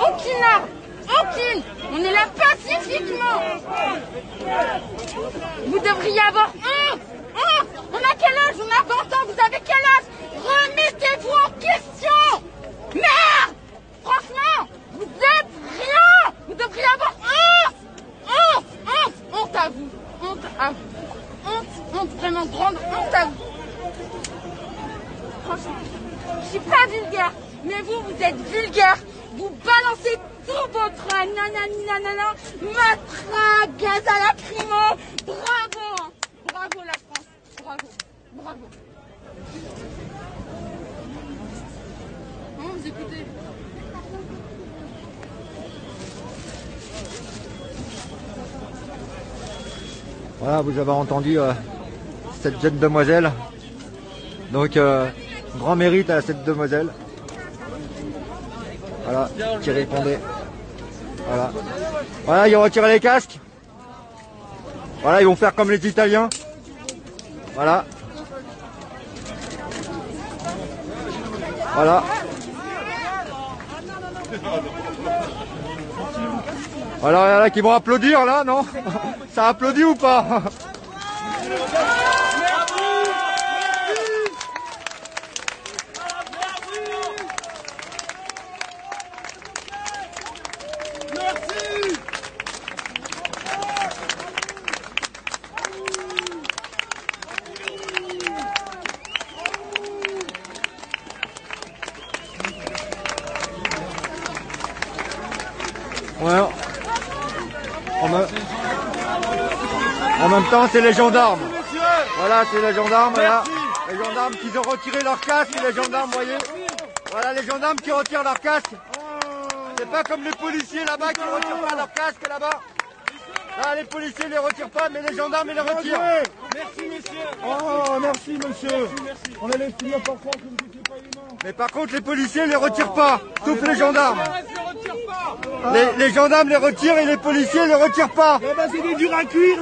aucune arme. Aucune. On est là pacifiquement. Vous devriez avoir honte. Honte. On a quel âge? On a 20 ans. Vous avez quel âge? Remettez-vous en question. Merde Franchement, vous êtes rien. Vous devriez avoir honte. Honte. Honte. Honte à vous. Honte à vous. Honte. Honte. Vraiment grande honte à vous. Franchement, je suis pas vulgaire, mais vous, vous êtes vulgaire. Vous balancez tout votre nanani nanana, matraque, gaz à la primo. Bravo, hein. bravo la France, bravo, bravo. Non, vous écoutez. Voilà, vous avez entendu euh, cette jeune demoiselle. Donc, euh, grand mérite à cette demoiselle. Voilà, qui répondait. Voilà. Voilà, ils retirent les casques. Voilà, ils vont faire comme les Italiens. Voilà. Voilà. Alors, il y en a qui vont applaudir là, non? Ça applaudit ou pas? Ouais. En, me- en même temps, c'est les gendarmes. Voilà, c'est les gendarmes. Voilà. Les gendarmes qui ont retiré leur casque. Les gendarmes, voyez. Voilà, les gendarmes qui retirent leur casque. C'est pas comme les policiers là-bas qui retirent pas leur casque là-bas. Là, les policiers les retirent pas, mais les gendarmes ils les retirent. Merci monsieur. Oh merci monsieur. On allait finir par croire que vous pas humain. Mais par contre, les policiers les retirent pas, sauf les gendarmes. Les, gendarmes les retirent et les policiers les retirent pas. Eh ben c'est des durs à cuire.